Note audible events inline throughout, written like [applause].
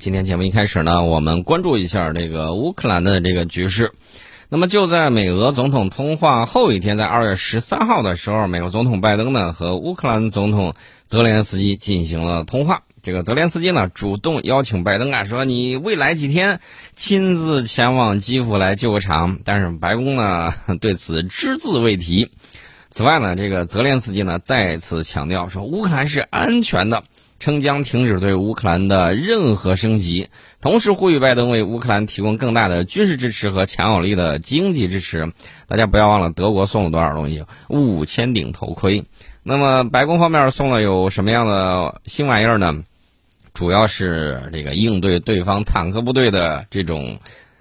今天节目一开始呢，我们关注一下这个乌克兰的这个局势。那么就在美俄总统通话后一天，在二月十三号的时候，美国总统拜登呢和乌克兰总统泽连斯基进行了通话。这个泽连斯基呢主动邀请拜登啊，说你未来几天亲自前往基辅来救场。但是白宫呢对此只字未提。此外呢，这个泽连斯基呢再次强调说，乌克兰是安全的。称将停止对乌克兰的任何升级，同时呼吁拜登为乌克兰提供更大的军事支持和强有力的经济支持。大家不要忘了，德国送了多少东西？五千顶头盔。那么白宫方面送了有什么样的新玩意儿呢？主要是这个应对对方坦克部队的这种。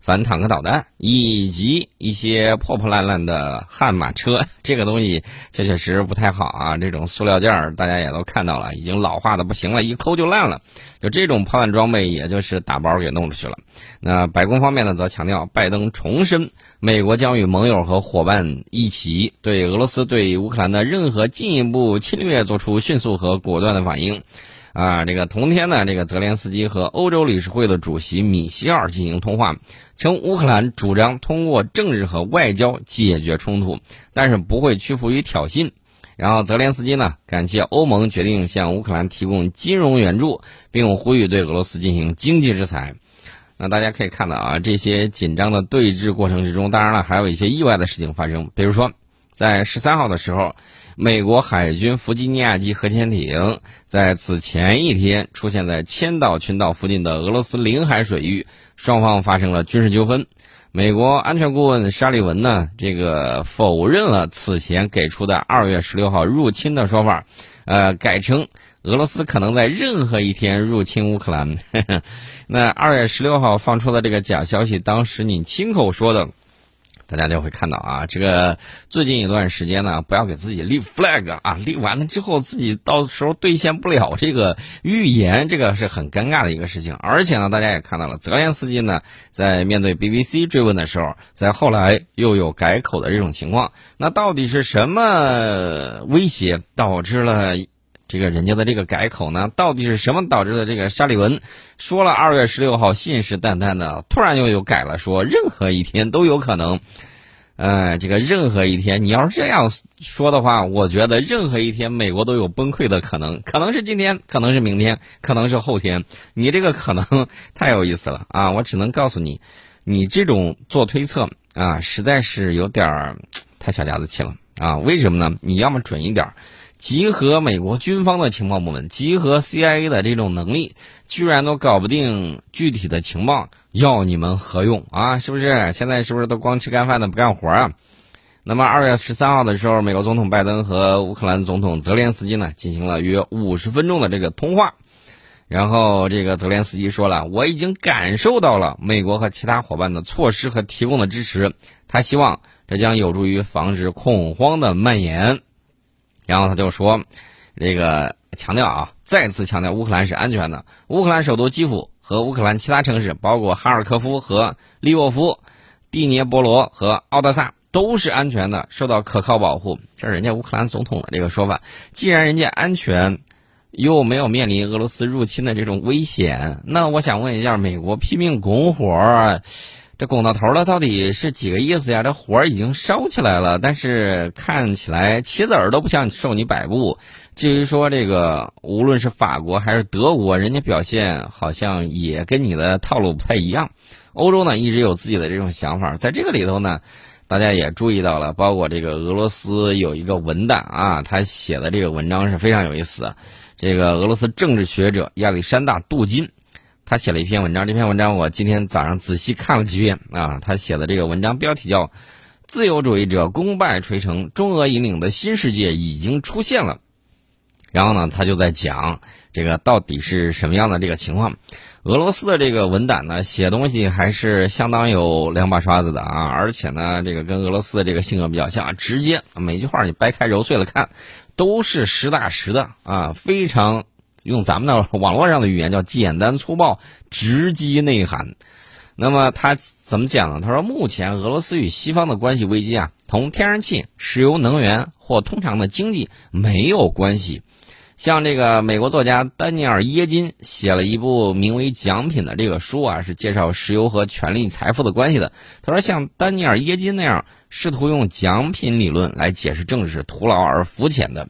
反坦克导弹以及一些破破烂烂的悍马车，[laughs] 这个东西确确实实不太好啊！这种塑料件儿大家也都看到了，已经老化的不行了，一抠就烂了。就这种炮弹装备，也就是打包给弄出去了。那白宫方面呢，则强调，拜登重申，美国将与盟友和伙伴一起，对俄罗斯对乌克兰的任何进一步侵略做出迅速和果断的反应。啊，这个同天呢，这个泽连斯基和欧洲理事会的主席米歇尔进行通话，称乌克兰主张通过政治和外交解决冲突，但是不会屈服于挑衅。然后泽连斯基呢，感谢欧盟决定向乌克兰提供金融援助，并呼吁对俄罗斯进行经济制裁。那大家可以看到啊，这些紧张的对峙过程之中，当然了，还有一些意外的事情发生，比如说在十三号的时候。美国海军弗吉尼亚级核潜艇在此前一天出现在千岛群岛附近的俄罗斯领海水域，双方发生了军事纠纷。美国安全顾问沙利文呢，这个否认了此前给出的二月十六号入侵的说法，呃，改称俄罗斯可能在任何一天入侵乌克兰。[laughs] 那二月十六号放出的这个假消息，当时你亲口说的。大家就会看到啊，这个最近一段时间呢，不要给自己立 flag 啊，立完了之后自己到时候兑现不了这个预言，这个是很尴尬的一个事情。而且呢，大家也看到了，泽连斯基呢在面对 BBC 追问的时候，在后来又有改口的这种情况。那到底是什么威胁导致了？这个人家的这个改口呢，到底是什么导致的？这个沙利文说了二月十六号信誓旦旦的，突然又有改了，说任何一天都有可能。呃，这个任何一天，你要是这样说的话，我觉得任何一天美国都有崩溃的可能，可能是今天，可能是明天，可能是后天。你这个可能太有意思了啊！我只能告诉你，你这种做推测啊，实在是有点太小家子气了啊！为什么呢？你要么准一点儿。集合美国军方的情报部门，集合 CIA 的这种能力，居然都搞不定具体的情报，要你们何用啊？是不是？现在是不是都光吃干饭的不干活啊？那么二月十三号的时候，美国总统拜登和乌克兰总统泽连斯基呢进行了约五十分钟的这个通话，然后这个泽连斯基说了，我已经感受到了美国和其他伙伴的措施和提供的支持，他希望这将有助于防止恐慌的蔓延。然后他就说，这个强调啊，再次强调乌克兰是安全的。乌克兰首都基辅和乌克兰其他城市，包括哈尔科夫和利沃夫、蒂涅波罗和奥德萨，都是安全的，受到可靠保护。这是人家乌克兰总统的这个说法。既然人家安全，又没有面临俄罗斯入侵的这种危险，那我想问一下，美国拼命拱火。这拱到头了，到底是几个意思呀？这火已经烧起来了，但是看起来棋子儿都不想受你摆布。至于说这个，无论是法国还是德国，人家表现好像也跟你的套路不太一样。欧洲呢，一直有自己的这种想法，在这个里头呢，大家也注意到了，包括这个俄罗斯有一个文档啊，他写的这个文章是非常有意思的。这个俄罗斯政治学者亚历山大·杜金。他写了一篇文章，这篇文章我今天早上仔细看了几遍啊。他写的这个文章标题叫《自由主义者功败垂成，中俄引领的新世界已经出现了》。然后呢，他就在讲这个到底是什么样的这个情况。俄罗斯的这个文胆呢，写东西还是相当有两把刷子的啊，而且呢，这个跟俄罗斯的这个性格比较像，直接每句话你掰开揉碎了看，都是实打实的啊，非常。用咱们的网络上的语言叫简单粗暴、直击内涵。那么他怎么讲呢？他说，目前俄罗斯与西方的关系危机啊，同天然气、石油能源或通常的经济没有关系。像这个美国作家丹尼尔耶金写了一部名为《奖品》的这个书啊，是介绍石油和权力、财富的关系的。他说，像丹尼尔耶金那样试图用奖品理论来解释政治是徒劳而肤浅的。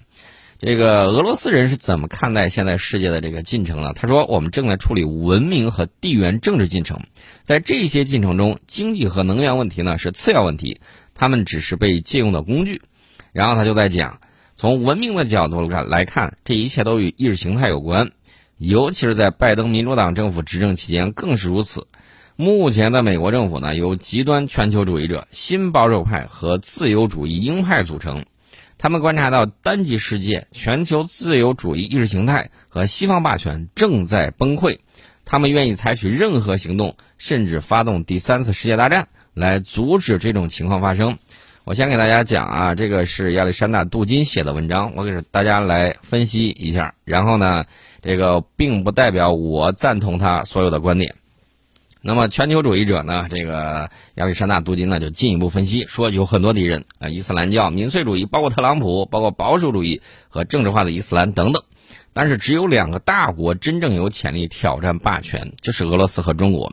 这个俄罗斯人是怎么看待现在世界的这个进程呢？他说，我们正在处理文明和地缘政治进程，在这些进程中，经济和能源问题呢是次要问题，他们只是被借用的工具。然后他就在讲。从文明的角度看来看，这一切都与意识形态有关，尤其是在拜登民主党政府执政期间更是如此。目前的美国政府呢，由极端全球主义者、新保守派和自由主义鹰派组成。他们观察到单极世界、全球自由主义意识形态和西方霸权正在崩溃。他们愿意采取任何行动，甚至发动第三次世界大战，来阻止这种情况发生。我先给大家讲啊，这个是亚历山大·杜金写的文章，我给大家来分析一下。然后呢，这个并不代表我赞同他所有的观点。那么全球主义者呢，这个亚历山大·杜金呢就进一步分析说，有很多敌人啊，伊斯兰教、民粹主义，包括特朗普，包括保守主义和政治化的伊斯兰等等。但是只有两个大国真正有潜力挑战霸权，就是俄罗斯和中国。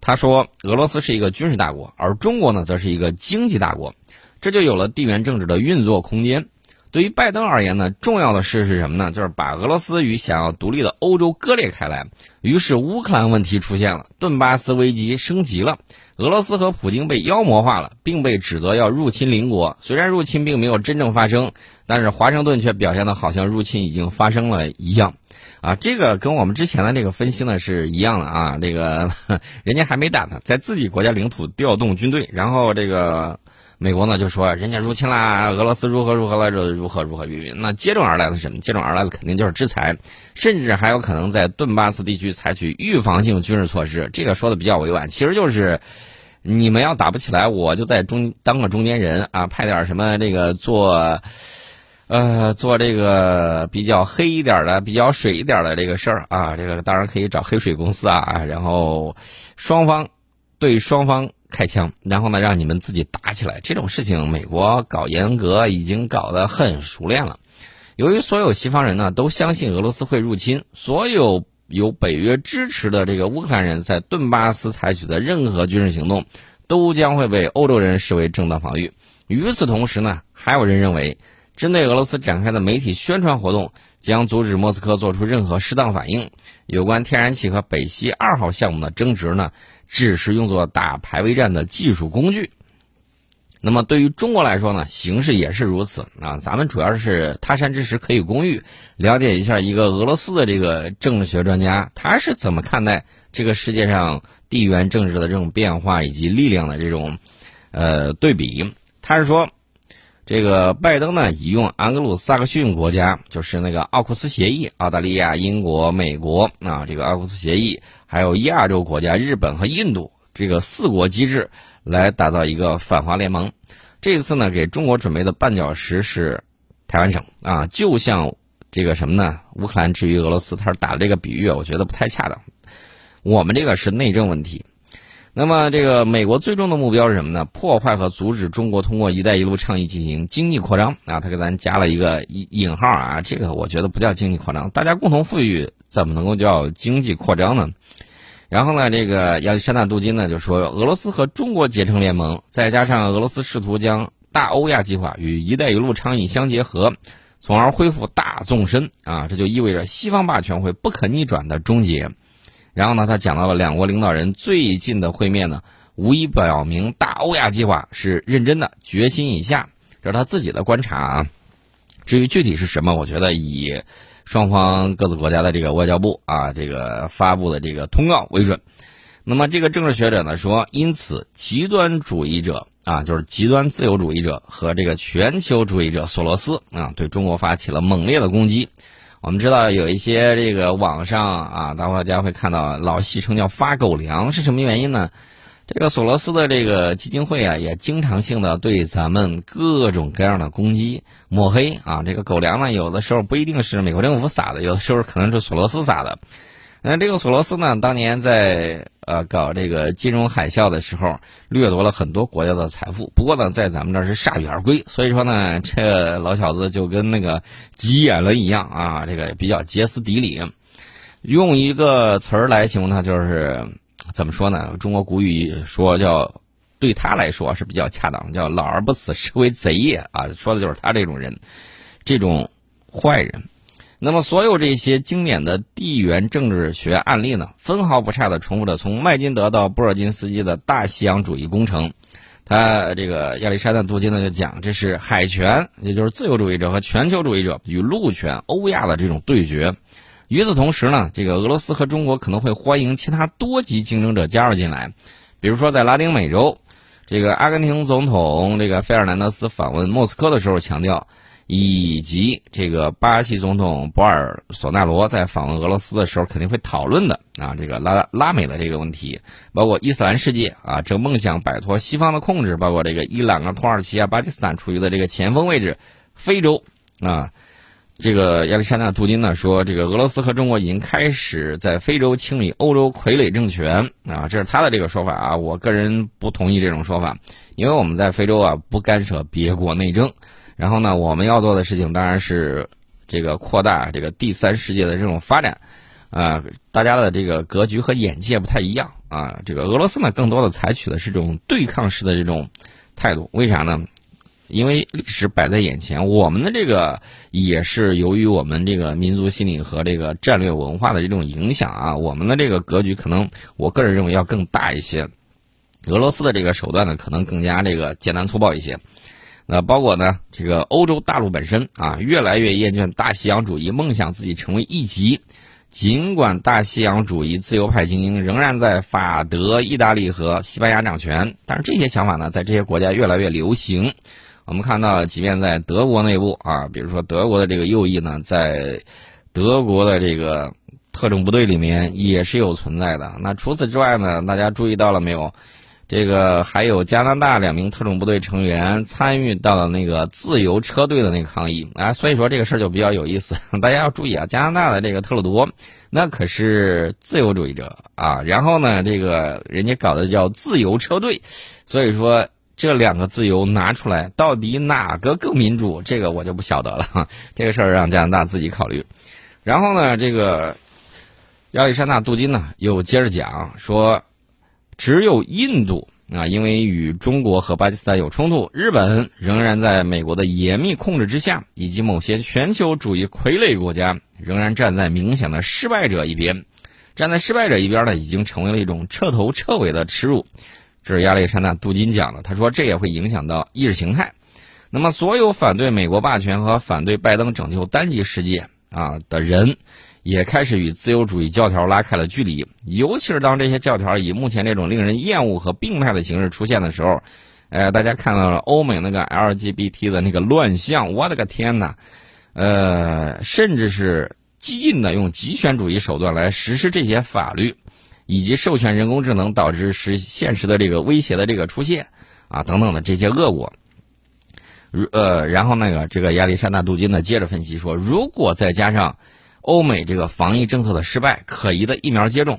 他说，俄罗斯是一个军事大国，而中国呢，则是一个经济大国。这就有了地缘政治的运作空间。对于拜登而言呢，重要的事是什么呢？就是把俄罗斯与想要独立的欧洲割裂开来。于是乌克兰问题出现了，顿巴斯危机升级了，俄罗斯和普京被妖魔化了，并被指责要入侵邻国。虽然入侵并没有真正发生，但是华盛顿却表现的好像入侵已经发生了一样。啊，这个跟我们之前的这个分析呢是一样的啊。这个 [laughs] 人家还没打呢，在自己国家领土调动军队，然后这个。美国呢就说人家入侵啦，俄罗斯如何如何来着，如何如何云云。那接踵而来的什么？接踵而来的肯定就是制裁，甚至还有可能在顿巴斯地区采取预防性军事措施。这个说的比较委婉，其实就是你们要打不起来，我就在中当个中间人啊，派点什么这个做，呃，做这个比较黑一点的、比较水一点的这个事儿啊。这个当然可以找黑水公司啊，然后双方对双方。开枪，然后呢，让你们自己打起来。这种事情，美国搞严格已经搞得很熟练了。由于所有西方人呢都相信俄罗斯会入侵，所有有北约支持的这个乌克兰人在顿巴斯采取的任何军事行动，都将会被欧洲人视为正当防御。与此同时呢，还有人认为，针对俄罗斯展开的媒体宣传活动将阻止莫斯科做出任何适当反应。有关天然气和北溪二号项目的争执呢？只是用作打排位战的技术工具。那么对于中国来说呢，形势也是如此啊。咱们主要是他山之石可以攻玉，了解一下一个俄罗斯的这个政治学专家，他是怎么看待这个世界上地缘政治的这种变化以及力量的这种呃对比。他是说。这个拜登呢，已用安格鲁萨克逊国家，就是那个奥库斯协议，澳大利亚、英国、美国啊，这个奥库斯协议，还有亚洲国家日本和印度这个四国机制，来打造一个反华联盟。这次呢，给中国准备的绊脚石是台湾省啊，就像这个什么呢？乌克兰至于俄罗斯，他打的这个比喻，我觉得不太恰当。我们这个是内政问题。那么，这个美国最终的目标是什么呢？破坏和阻止中国通过“一带一路”倡议进行经济扩张啊！他给咱加了一个引引号啊，这个我觉得不叫经济扩张，大家共同富裕怎么能够叫经济扩张呢？然后呢，这个亚历山大·杜金呢就说，俄罗斯和中国结成联盟，再加上俄罗斯试图将大欧亚计划与“一带一路”倡议相结合，从而恢复大纵深啊，这就意味着西方霸权会不可逆转的终结。然后呢，他讲到了两国领导人最近的会面呢，无疑表明大欧亚计划是认真的，决心已下。这是他自己的观察啊。至于具体是什么，我觉得以双方各自国家的这个外交部啊，这个发布的这个通告为准。那么这个政治学者呢说，因此极端主义者啊，就是极端自由主义者和这个全球主义者索罗斯啊，对中国发起了猛烈的攻击。我们知道有一些这个网上啊，大家会看到老戏称叫发狗粮，是什么原因呢？这个索罗斯的这个基金会啊，也经常性的对咱们各种各样的攻击抹黑啊。这个狗粮呢，有的时候不一定是美国政府撒的，有的时候可能是索罗斯撒的。那这个索罗斯呢，当年在呃搞这个金融海啸的时候，掠夺了很多国家的财富。不过呢，在咱们这儿是铩羽而归。所以说呢，这老小子就跟那个急眼了一样啊，这个比较歇斯底里。用一个词儿来形容他，就是怎么说呢？中国古语说叫，对他来说是比较恰当，叫“老而不死，是为贼也”啊，说的就是他这种人，这种坏人。那么，所有这些经典的地缘政治学案例呢，分毫不差的重复着从麦金德到布尔津斯基的大西洋主义工程。他这个亚历山大·杜金呢就讲，这是海权，也就是自由主义者和全球主义者与陆权欧亚的这种对决。与此同时呢，这个俄罗斯和中国可能会欢迎其他多级竞争者加入进来，比如说在拉丁美洲，这个阿根廷总统这个费尔南德斯访问莫斯科的时候强调。以及这个巴西总统博尔索纳罗在访问俄罗斯的时候肯定会讨论的啊，这个拉拉美的这个问题，包括伊斯兰世界啊，正梦想摆脱西方的控制，包括这个伊朗啊、土耳其啊、巴基斯坦处于的这个前锋位置，非洲啊，这个亚历山大·杜金呢说，这个俄罗斯和中国已经开始在非洲清理欧洲傀儡政权啊，这是他的这个说法啊，我个人不同意这种说法，因为我们在非洲啊不干涉别国内政。然后呢，我们要做的事情当然是这个扩大这个第三世界的这种发展，啊，大家的这个格局和眼界不太一样啊。这个俄罗斯呢，更多的采取的是这种对抗式的这种态度。为啥呢？因为历史摆在眼前，我们的这个也是由于我们这个民族心理和这个战略文化的这种影响啊，我们的这个格局可能，我个人认为要更大一些。俄罗斯的这个手段呢，可能更加这个简单粗暴一些。那包括呢，这个欧洲大陆本身啊，越来越厌倦大西洋主义，梦想自己成为一极。尽管大西洋主义自由派精英仍然在法德、意大利和西班牙掌权，但是这些想法呢，在这些国家越来越流行。我们看到，即便在德国内部啊，比如说德国的这个右翼呢，在德国的这个特种部队里面也是有存在的。那除此之外呢，大家注意到了没有？这个还有加拿大两名特种部队成员参与到了那个自由车队的那个抗议啊，所以说这个事儿就比较有意思。[laughs] 大家要注意啊，加拿大的这个特鲁多，那可是自由主义者啊。然后呢，这个人家搞的叫自由车队，所以说这两个自由拿出来，到底哪个更民主？这个我就不晓得了。[laughs] 这个事儿让加拿大自己考虑。然后呢，这个亚历山大·杜金呢又接着讲说。只有印度啊，因为与中国和巴基斯坦有冲突，日本仍然在美国的严密控制之下，以及某些全球主义傀儡国家仍然站在明显的失败者一边。站在失败者一边呢，已经成为了一种彻头彻尾的耻辱。这是亚历山大·杜金讲的，他说这也会影响到意识形态。那么，所有反对美国霸权和反对拜登拯救单极世界啊的人。也开始与自由主义教条拉开了距离，尤其是当这些教条以目前这种令人厌恶和病态的形式出现的时候，呃，大家看到了欧美那个 LGBT 的那个乱象，我的个天哪！呃，甚至是激进的用极权主义手段来实施这些法律，以及授权人工智能导致实现实的这个威胁的这个出现啊等等的这些恶果。如呃，然后那个这个亚历山大·杜金呢接着分析说，如果再加上。欧美这个防疫政策的失败，可疑的疫苗接种，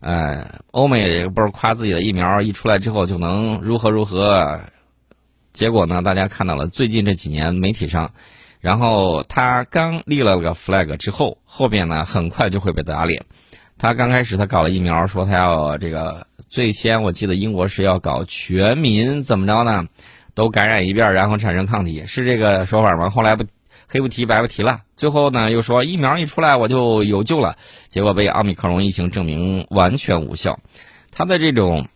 呃，欧美不是夸自己的疫苗一出来之后就能如何如何，结果呢？大家看到了最近这几年媒体上，然后他刚立了个 flag 之后，后面呢很快就会被打脸。他刚开始他搞了疫苗，说他要这个最先，我记得英国是要搞全民怎么着呢？都感染一遍，然后产生抗体，是这个说法吗？后来不。黑不提白不提了，最后呢又说疫苗一出来我就有救了，结果被奥密克戎疫情证明完全无效。他的这种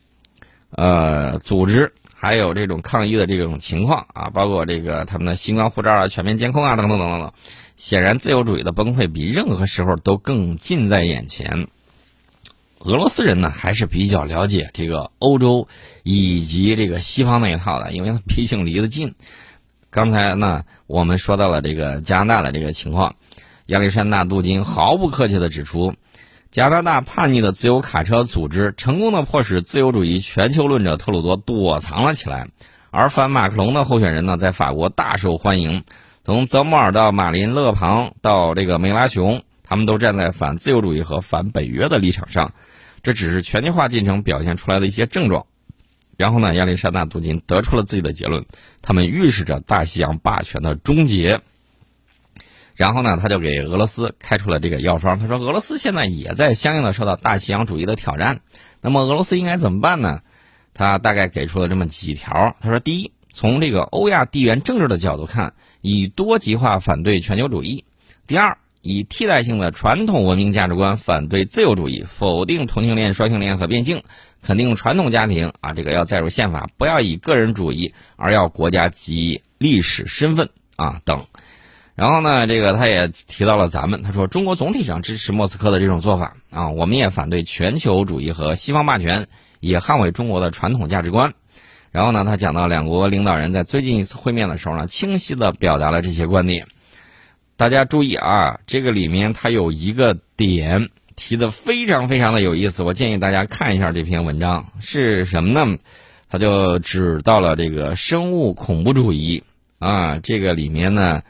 呃组织还有这种抗疫的这种情况啊，包括这个他们的新冠护照啊、全面监控啊等等等等等，显然自由主义的崩溃比任何时候都更近在眼前。俄罗斯人呢还是比较了解这个欧洲以及这个西方那一套的，因为他毕竟离得近。刚才呢，我们说到了这个加拿大的这个情况，亚历山大·杜金毫不客气地指出，加拿大叛逆的自由卡车组织成功的迫使自由主义全球论者特鲁多躲藏了起来，而反马克龙的候选人呢，在法国大受欢迎，从泽莫尔到马林勒庞到这个梅拉雄，他们都站在反自由主义和反北约的立场上。这只是全球化进程表现出来的一些症状。然后呢，亚历山大·杜金得出了自己的结论，他们预示着大西洋霸权的终结。然后呢，他就给俄罗斯开出了这个药方，他说俄罗斯现在也在相应的受到大西洋主义的挑战，那么俄罗斯应该怎么办呢？他大概给出了这么几条，他说：第一，从这个欧亚地缘政治的角度看，以多极化反对全球主义；第二，以替代性的传统文明价值观反对自由主义，否定同性恋、双性恋和变性。肯定传统家庭啊，这个要载入宪法，不要以个人主义，而要国家及历史身份啊等。然后呢，这个他也提到了咱们，他说中国总体上支持莫斯科的这种做法啊，我们也反对全球主义和西方霸权，也捍卫中国的传统价值观。然后呢，他讲到两国领导人在最近一次会面的时候呢，清晰的表达了这些观点。大家注意啊，这个里面它有一个点。提的非常非常的有意思，我建议大家看一下这篇文章是什么呢？他就指到了这个生物恐怖主义啊，这个里面呢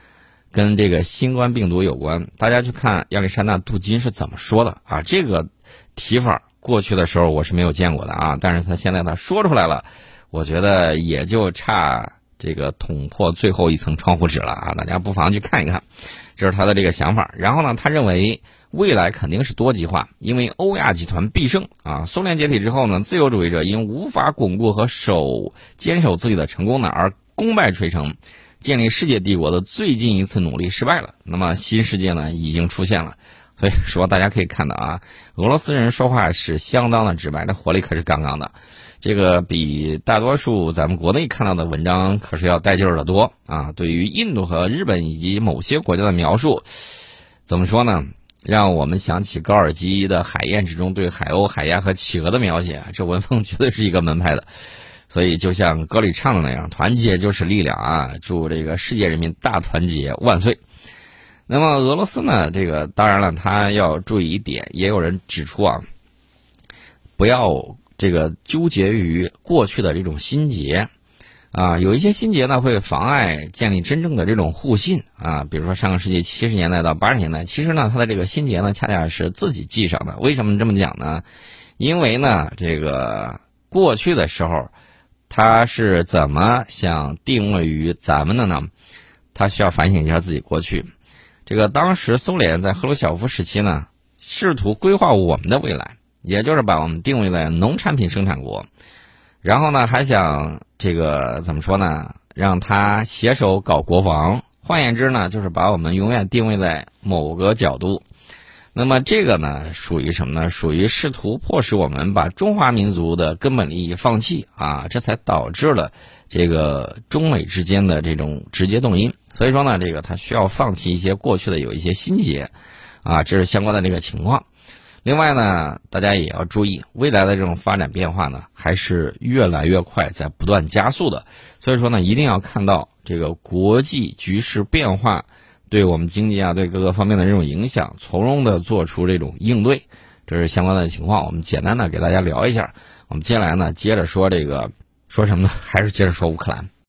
跟这个新冠病毒有关。大家去看亚历山大·杜金是怎么说的啊？这个提法过去的时候我是没有见过的啊，但是他现在他说出来了，我觉得也就差这个捅破最后一层窗户纸了啊！大家不妨去看一看，这是他的这个想法。然后呢，他认为。未来肯定是多极化，因为欧亚集团必胜啊！苏联解体之后呢，自由主义者因无法巩固和守坚守自己的成功呢，而功败垂成，建立世界帝国的最近一次努力失败了。那么新世界呢，已经出现了。所以说，大家可以看到啊，俄罗斯人说话是相当的直白，这火力可是杠杠的，这个比大多数咱们国内看到的文章可是要带劲儿的多啊！对于印度和日本以及某些国家的描述，怎么说呢？让我们想起高尔基的《海燕》之中对海鸥、海鸭和企鹅的描写，这文风 [laughs] 绝对是一个门派的。所以，就像歌里唱的那样，“团结就是力量”啊！祝这个世界人民大团结万岁。那么，俄罗斯呢？这个当然了，他要注意一点，也有人指出啊，不要这个纠结于过去的这种心结。啊，有一些心结呢，会妨碍建立真正的这种互信啊。比如说，上个世纪七十年代到八十年代，其实呢，他的这个心结呢，恰恰是自己系上的。为什么这么讲呢？因为呢，这个过去的时候，他是怎么想定位于咱们的呢？他需要反省一下自己过去。这个当时苏联在赫鲁晓夫时期呢，试图规划我们的未来，也就是把我们定位在农产品生产国。然后呢，还想这个怎么说呢？让他携手搞国防。换言之呢，就是把我们永远定位在某个角度。那么这个呢，属于什么呢？属于试图迫使我们把中华民族的根本利益放弃啊！这才导致了这个中美之间的这种直接动因。所以说呢，这个他需要放弃一些过去的有一些心结啊，这是相关的这个情况。另外呢，大家也要注意，未来的这种发展变化呢，还是越来越快，在不断加速的。所以说呢，一定要看到这个国际局势变化对我们经济啊，对各个方面的这种影响，从容的做出这种应对。这是相关的情况，我们简单的给大家聊一下。我们接下来呢，接着说这个，说什么呢？还是接着说乌克兰。